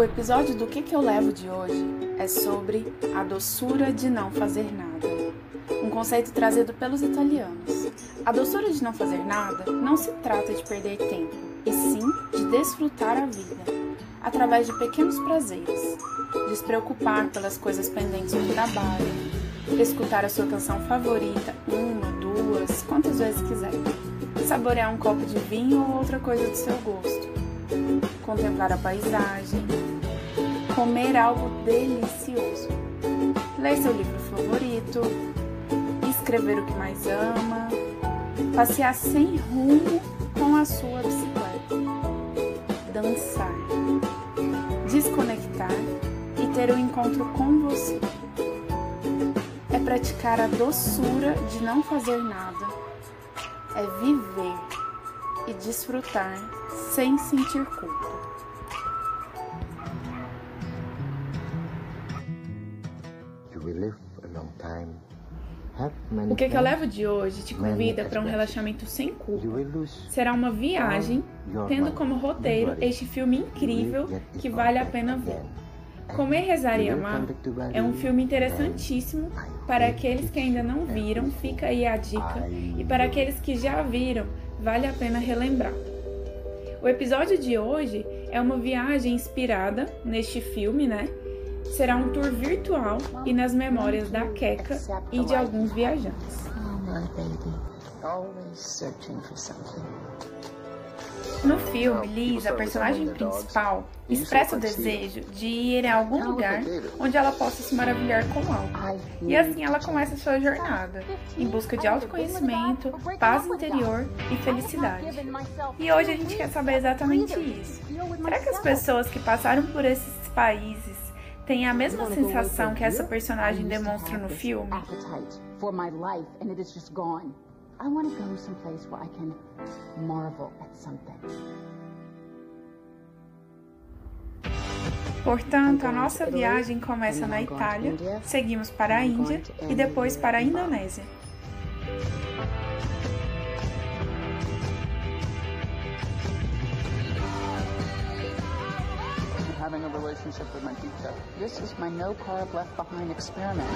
O episódio do que, que eu levo de hoje é sobre a doçura de não fazer nada, um conceito trazido pelos italianos. A doçura de não fazer nada não se trata de perder tempo, e sim de desfrutar a vida, através de pequenos prazeres, despreocupar pelas coisas pendentes do trabalho, escutar a sua canção favorita uma, duas, quantas vezes quiser, saborear um copo de vinho ou outra coisa do seu gosto, contemplar a paisagem, comer algo delicioso, ler seu livro favorito, escrever o que mais ama, passear sem rumo com a sua bicicleta, dançar, desconectar e ter um encontro com você. É praticar a doçura de não fazer nada, é viver e desfrutar sem sentir culpa. O que, que eu levo de hoje te convida para um relaxamento sem culpa. Será uma viagem, tendo como roteiro este filme incrível que vale a pena ver. Comer, Rezar e Amar é um filme interessantíssimo para aqueles que ainda não viram, fica aí a dica, e para aqueles que já viram, vale a pena relembrar. O episódio de hoje é uma viagem inspirada neste filme, né? Será um tour virtual e nas memórias da Keka e de alguns viajantes. No filme, Liz, a personagem principal, expressa o desejo de ir a algum lugar onde ela possa se maravilhar com algo. E assim ela começa sua jornada, em busca de autoconhecimento, paz interior e felicidade. E hoje a gente quer saber exatamente isso. Será que as pessoas que passaram por esses países têm a mesma sensação que essa personagem demonstra no filme? I want to go someplace where I can marvel at something. Portanto, a nossa viagem começa na Itália, seguimos para a Índia e depois para a Indonésia. having a relationship with my pizza. This is my no carb left behind experiment.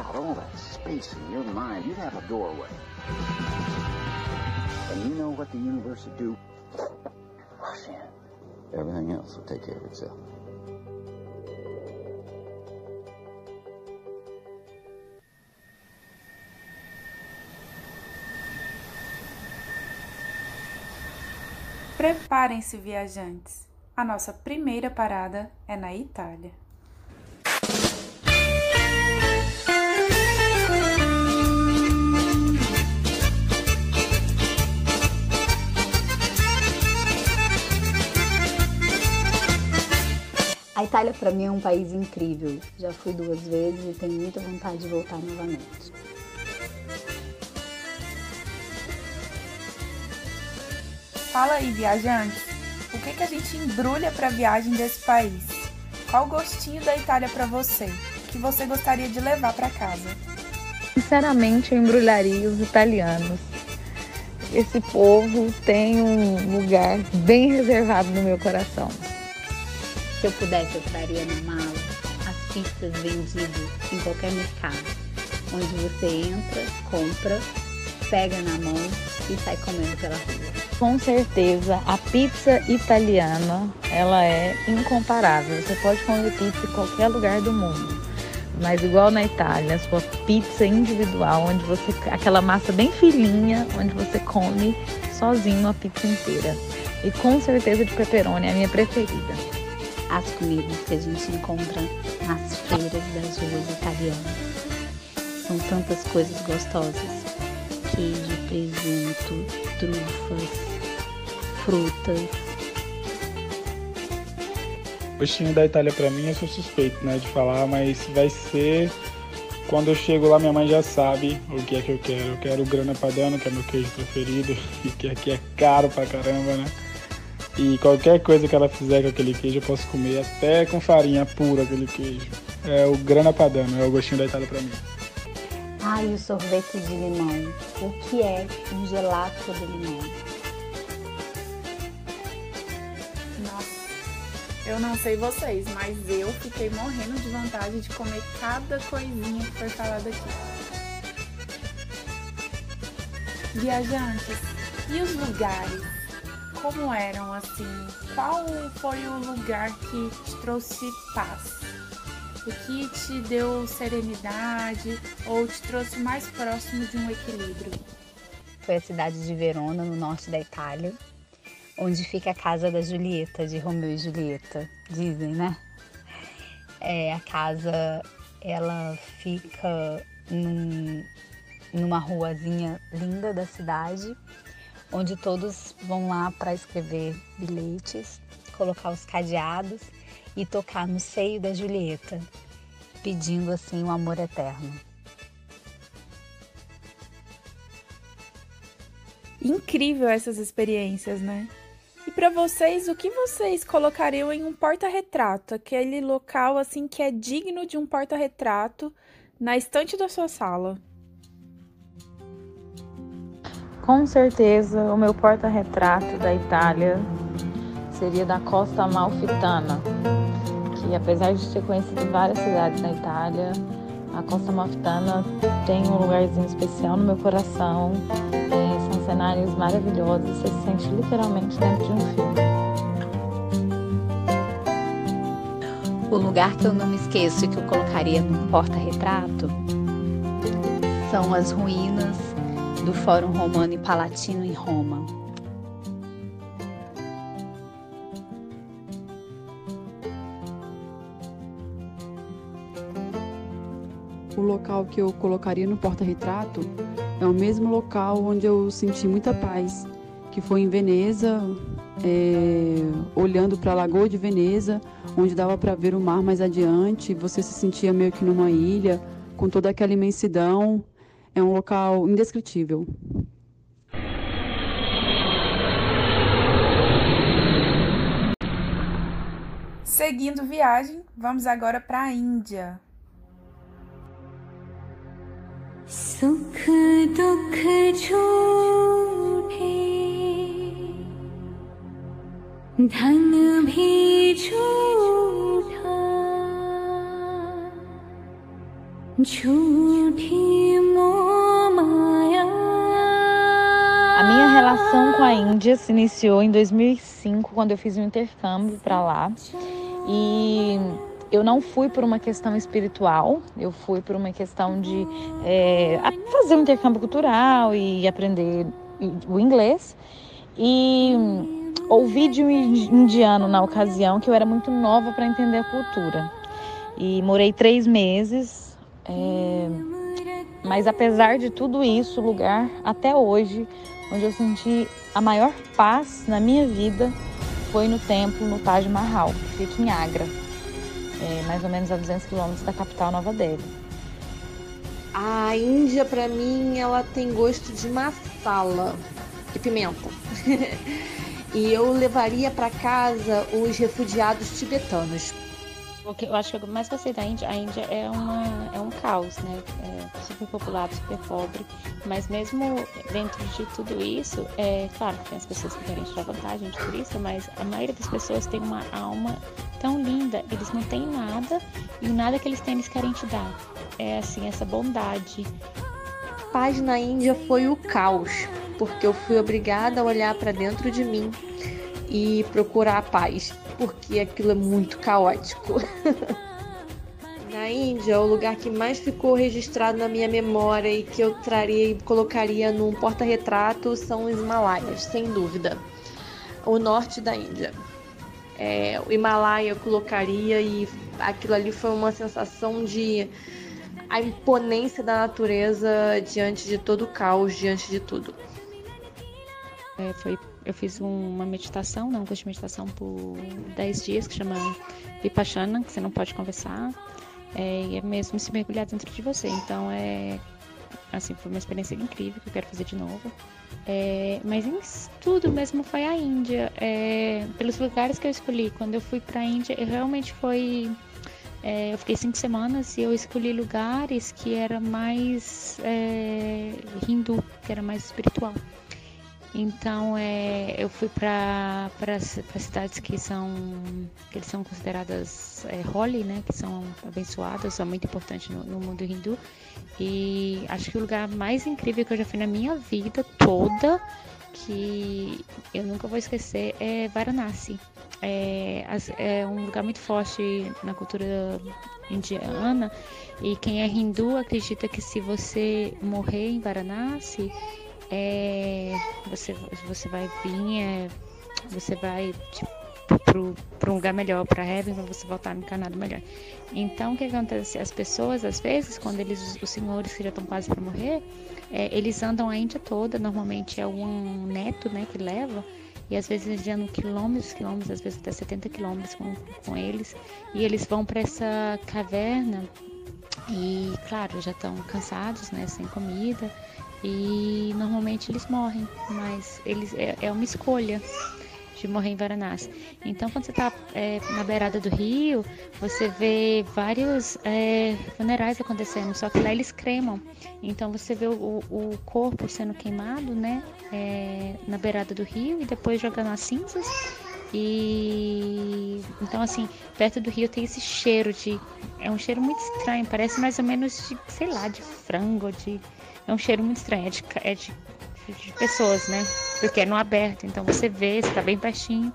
Out all that space in your mind, you'd have a doorway. And you know what the universe would do? Rush in. Everything else will take care of itself. Preparem-se, viajantes. A nossa primeira parada é na Itália. A Itália para mim é um país incrível. Já fui duas vezes e tenho muita vontade de voltar novamente. Fala aí, viajantes. O que, que a gente embrulha para a viagem desse país? Qual o gostinho da Itália para você? Que você gostaria de levar para casa? Sinceramente, eu embrulharia os italianos. Esse povo tem um lugar bem reservado no meu coração. Se eu pudesse, eu traria na mala as pizzas vendidas em qualquer mercado, onde você entra, compra, pega na mão e sai comendo pela rua. Com certeza, a pizza italiana, ela é incomparável. Você pode comer pizza em qualquer lugar do mundo. Mas igual na Itália, a sua pizza individual, onde você aquela massa bem fininha, onde você come sozinho a pizza inteira. E com certeza de pepperoni é a minha preferida as comidas que a gente encontra nas feiras das ruas italianas. São tantas coisas gostosas: queijo, presunto, trufas, frutas. O gostinho da Itália para mim, eu sou suspeito, né, de falar, mas vai ser quando eu chego lá, minha mãe já sabe o que é que eu quero. Eu quero o grana padano, que é meu queijo preferido, e que aqui é caro pra caramba, né? E qualquer coisa que ela fizer com aquele queijo eu posso comer, até com farinha pura aquele queijo. É o grana padano, é o gostinho da Itália para mim. Ai, o sorvete de limão. O que é um gelato de limão? Nossa, eu não sei vocês, mas eu fiquei morrendo de vontade de comer cada coisinha que foi falada aqui. Viajantes, e os lugares? Como eram assim? Qual foi o lugar que te trouxe paz? O que te deu serenidade ou te trouxe mais próximo de um equilíbrio? Foi a cidade de Verona, no norte da Itália, onde fica a casa da Julieta, de Romeu e Julieta, dizem, né? É, a casa, ela fica num, numa ruazinha linda da cidade, onde todos vão lá para escrever bilhetes, colocar os cadeados e tocar no seio da Julieta, pedindo assim o um amor eterno. Incrível essas experiências, né? E para vocês, o que vocês colocariam em um porta-retrato, aquele local assim que é digno de um porta-retrato na estante da sua sala? Com certeza, o meu porta-retrato da Itália seria da Costa Amalfitana, que apesar de ter conhecido várias cidades na Itália, a Costa Amalfitana tem um lugarzinho especial no meu coração. É, são cenários maravilhosos, você se sente literalmente dentro de um filme. O lugar que eu não me esqueço e que eu colocaria no porta-retrato são as ruínas do Fórum Romano e Palatino em Roma. o local que eu colocaria no porta-retrato é o mesmo local onde eu senti muita paz, que foi em Veneza, é, olhando para a Lagoa de Veneza, onde dava para ver o mar mais adiante, você se sentia meio que numa ilha, com toda aquela imensidão. É um local indescritível. Seguindo viagem, vamos agora para a Índia. सुख दुख झूठे धन भी झूठा A minha relação com a Índia se iniciou em 2005, quando eu fiz um intercâmbio para lá. E eu não fui por uma questão espiritual, eu fui por uma questão de é, fazer um intercâmbio cultural e aprender o inglês. E ouvi de um indiano na ocasião que eu era muito nova para entender a cultura. E morei três meses, é, mas apesar de tudo isso, o lugar até hoje onde eu senti a maior paz na minha vida foi no templo no Taj Mahal, que fica em Agra é, mais ou menos a 200 quilômetros da capital Nova Delhi. A Índia, para mim, ela tem gosto de massala e pimenta. e eu levaria para casa os refugiados tibetanos. O que eu acho que eu mais gostei da Índia, a Índia é, uma, é um caos, né? É super populado, super pobre. Mas mesmo dentro de tudo isso, é claro que tem as pessoas que querem tirar vantagem de turista, mas a maioria das pessoas tem uma alma tão linda, eles não têm nada e nada que eles têm eles querem te dar. É assim, essa bondade. Paz na Índia foi o caos, porque eu fui obrigada a olhar para dentro de mim e procurar a paz, porque aquilo é muito caótico. na Índia, o lugar que mais ficou registrado na minha memória e que eu traria e colocaria num porta-retrato são os Himalaias, sem dúvida. O norte da Índia. É, o Himalaia eu colocaria e aquilo ali foi uma sensação de a imponência da natureza diante de todo o caos, diante de tudo. É, foi eu fiz uma meditação, né, um curso de meditação por 10 dias, que chama Vipassana, que você não pode conversar, é, e é mesmo se mergulhar dentro de você. Então, é assim, foi uma experiência incrível que eu quero fazer de novo. É, mas em tudo mesmo foi a Índia. É, pelos lugares que eu escolhi, quando eu fui para a Índia, eu realmente foi é, eu fiquei cinco semanas e eu escolhi lugares que era mais é, hindu, que era mais espiritual. Então é, eu fui para cidades que são que são consideradas é, holy, né, que são abençoadas, são muito importantes no, no, mundo hindu. E acho que o lugar mais incrível que eu já fui na minha vida toda, que eu nunca vou esquecer, é Varanasi. É, é um lugar muito forte na cultura indiana e quem é hindu acredita que se você morrer em Varanasi é, você, você vai vir, é, você vai tipo, para um lugar melhor, para Heaven, para você voltar encarnado melhor. Então, o que acontece? As pessoas, às vezes, quando eles, os senhores que já estão quase para morrer, é, eles andam a Índia toda, normalmente é um neto né, que leva, e às vezes eles andam quilômetros, quilômetros, às vezes até 70 quilômetros com, com eles, e eles vão para essa caverna e, claro, já estão cansados, né, sem comida, e normalmente eles morrem, mas eles é, é uma escolha de morrer em Varanasi. Então, quando você está é, na beirada do rio, você vê vários é, funerais acontecendo, só que lá eles cremam. Então, você vê o, o corpo sendo queimado, né, é, na beirada do rio e depois jogando as cinzas. E então, assim, perto do rio tem esse cheiro de. É um cheiro muito estranho, parece mais ou menos de, sei lá, de frango, de é um cheiro muito estranho, é de, é de, de pessoas, né? Porque é no aberto, então você vê, está bem pertinho.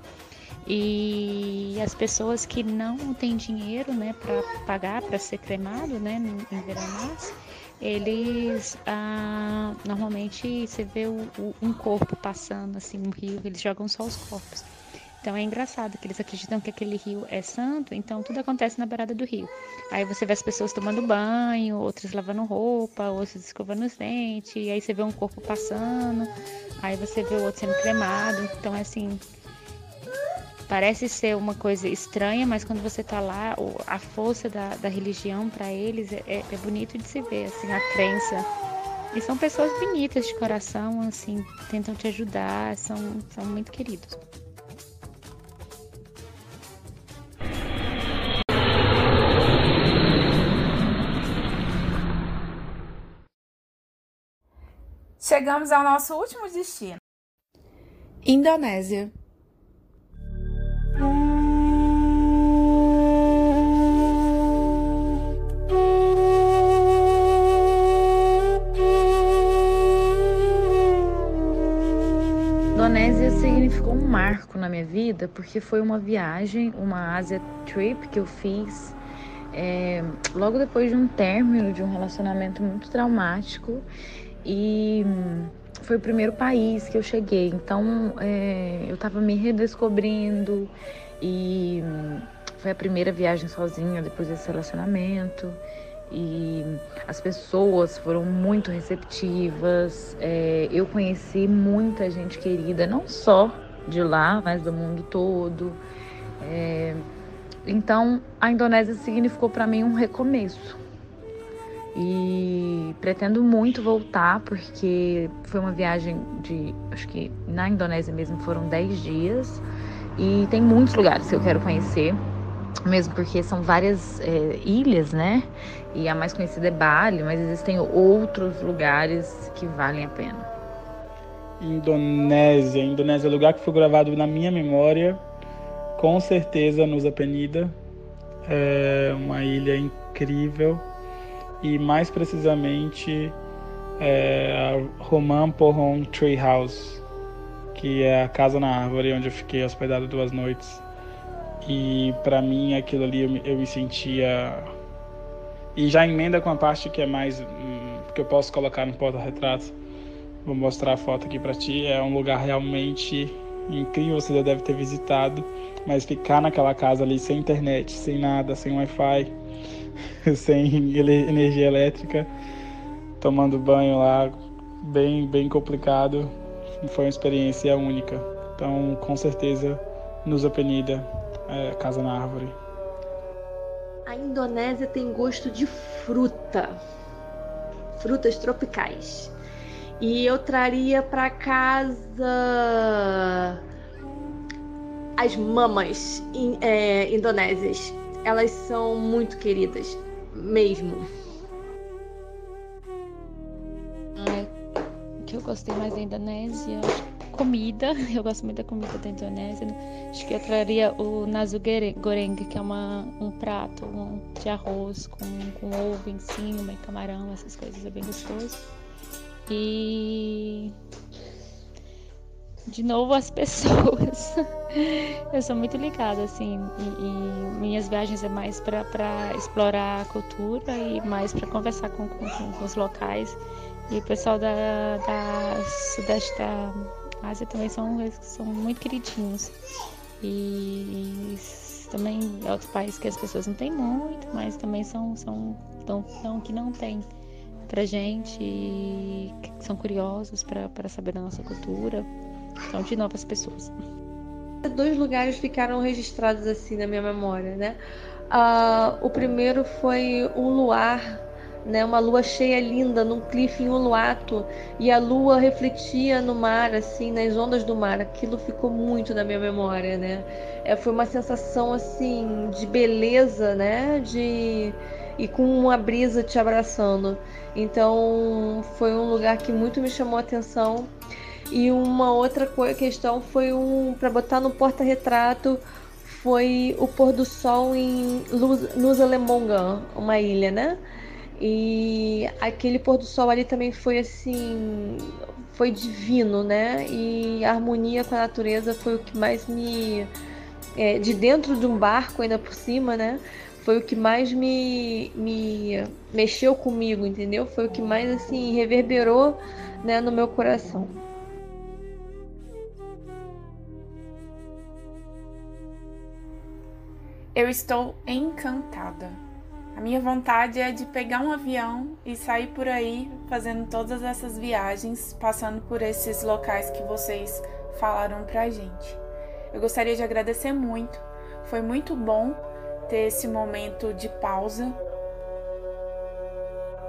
E as pessoas que não têm dinheiro, né, para pagar para ser cremado, né, em Veranás, eles ah, normalmente você vê o, o, um corpo passando assim no rio, eles jogam só os corpos. Então é engraçado que eles acreditam que aquele rio é santo, então tudo acontece na beirada do rio. Aí você vê as pessoas tomando banho, outras lavando roupa, outras escovando os dentes, e aí você vê um corpo passando, aí você vê o outro sendo cremado. Então é assim, parece ser uma coisa estranha, mas quando você tá lá, a força da, da religião para eles é, é, é, bonito de se ver, assim, a crença. E são pessoas bonitas de coração, assim, tentam te ajudar, são, são muito queridos. Chegamos ao nosso último destino: Indonésia. Indonésia significou um marco na minha vida porque foi uma viagem, uma Asia Trip que eu fiz é, logo depois de um término de um relacionamento muito traumático e foi o primeiro país que eu cheguei. Então é, eu estava me redescobrindo e foi a primeira viagem sozinha depois desse relacionamento. E as pessoas foram muito receptivas. É, eu conheci muita gente querida, não só de lá, mas do mundo todo. É, então a Indonésia significou para mim um recomeço e pretendo muito voltar porque foi uma viagem de, acho que na Indonésia mesmo foram 10 dias e tem muitos lugares que eu quero conhecer, mesmo porque são várias é, ilhas, né? E a mais conhecida é Bali, mas existem outros lugares que valem a pena. Indonésia, Indonésia é lugar que foi gravado na minha memória, com certeza Nusa Penida, é uma ilha incrível e mais precisamente é, a Roman Pohon Tree House, que é a casa na árvore onde eu fiquei hospedado duas noites. E para mim aquilo ali eu, eu, me sentia e já emenda com a parte que é mais hum, que eu posso colocar no porta-retrato. Vou mostrar a foto aqui para ti. É um lugar realmente incrível, você já deve ter visitado, mas ficar naquela casa ali sem internet, sem nada, sem Wi-Fi, sem energia elétrica, tomando banho lá, bem, bem complicado. Foi uma experiência única. Então, com certeza, Nusa Penida, é, Casa na Árvore. A Indonésia tem gosto de fruta, frutas tropicais. E eu traria para casa as mamas in, é, indonésias elas são muito queridas, mesmo. O que eu gostei mais da Indonésia, comida. Eu gosto muito da comida da Indonésia. Acho que eu traria o nasu goreng, que é uma, um prato de arroz com, com ovo em cima e camarão, essas coisas, é bem gostoso. E de novo as pessoas. eu sou muito ligada, assim, e, e minhas viagens é mais para explorar a cultura e mais para conversar com, com, com, os locais. E o pessoal da, da Sudeste da Ásia também são, são muito queridinhos. E também é outros países que as pessoas não têm muito, mas também são, são, tão, tão que não tem pra gente e são curiosos para saber da nossa cultura. São de novas pessoas. Dois lugares ficaram registrados assim na minha memória, né? Uh, o primeiro foi um luar, né? Uma lua cheia linda num cliff em Uluato e a lua refletia no mar, assim, nas ondas do mar. Aquilo ficou muito na minha memória, né? É, foi uma sensação assim de beleza, né? De e com uma brisa te abraçando. Então foi um lugar que muito me chamou a atenção. E uma outra questão foi um para botar no porta-retrato foi o pôr do sol em Nusa Lemongan, uma ilha, né? E aquele pôr do sol ali também foi assim, foi divino, né? E a harmonia com a natureza foi o que mais me é, de dentro de um barco ainda por cima, né? Foi o que mais me, me mexeu comigo, entendeu? Foi o que mais assim reverberou, né, no meu coração. Eu estou encantada. A minha vontade é de pegar um avião e sair por aí fazendo todas essas viagens, passando por esses locais que vocês falaram pra gente. Eu gostaria de agradecer muito. Foi muito bom ter esse momento de pausa.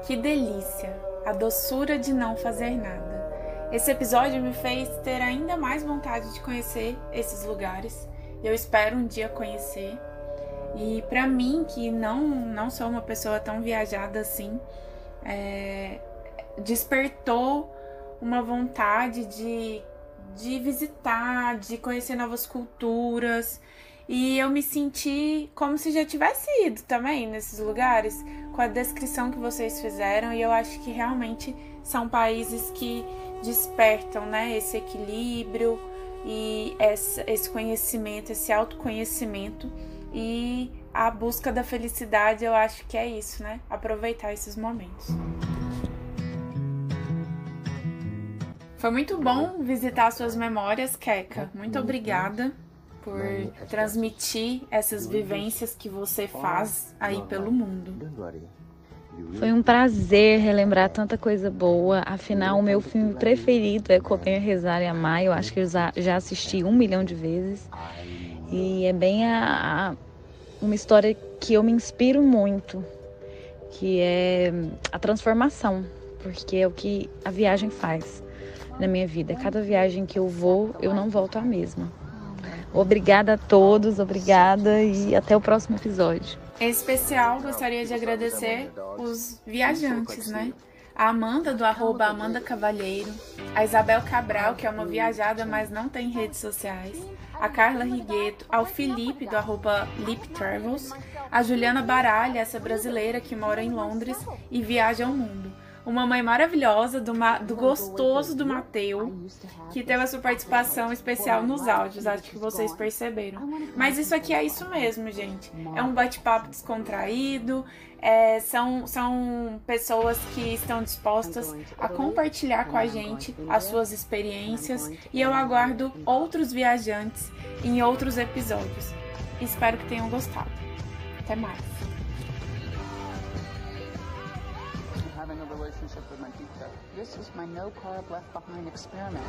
Que delícia! A doçura de não fazer nada. Esse episódio me fez ter ainda mais vontade de conhecer esses lugares. Eu espero um dia conhecer. E para mim, que não, não sou uma pessoa tão viajada assim, é, despertou uma vontade de, de visitar, de conhecer novas culturas. E eu me senti como se já tivesse ido também nesses lugares, com a descrição que vocês fizeram. E eu acho que realmente são países que despertam né, esse equilíbrio e esse conhecimento, esse autoconhecimento e a busca da felicidade, eu acho que é isso, né? Aproveitar esses momentos. Foi muito bom visitar suas memórias, Keka. Muito obrigada por transmitir essas vivências que você faz aí pelo mundo. Foi um prazer relembrar tanta coisa boa. Afinal, o meu filme preferido é Comer, Rezar e Amar. Eu acho que eu já assisti um milhão de vezes. E é bem a, a uma história que eu me inspiro muito, que é a transformação, porque é o que a viagem faz na minha vida. Cada viagem que eu vou, eu não volto a mesma. Obrigada a todos, obrigada e até o próximo episódio. Em especial, gostaria de agradecer os viajantes, né? A Amanda, do arroba Amanda Cavalheiro, a Isabel Cabral, que é uma viajada, mas não tem redes sociais, a Carla Rigueto, ao Felipe, do arroba Lip Travels, a Juliana Baralha, essa brasileira que mora em Londres e viaja ao mundo. Uma mãe maravilhosa do, do gostoso do Mateu, que teve a sua participação especial nos áudios, acho que vocês perceberam. Mas isso aqui é isso mesmo, gente. É um bate-papo descontraído, é, são, são pessoas que estão dispostas a compartilhar com a gente as suas experiências e eu aguardo outros viajantes em outros episódios. Espero que tenham gostado. Até mais. This is my no carb left behind experiment.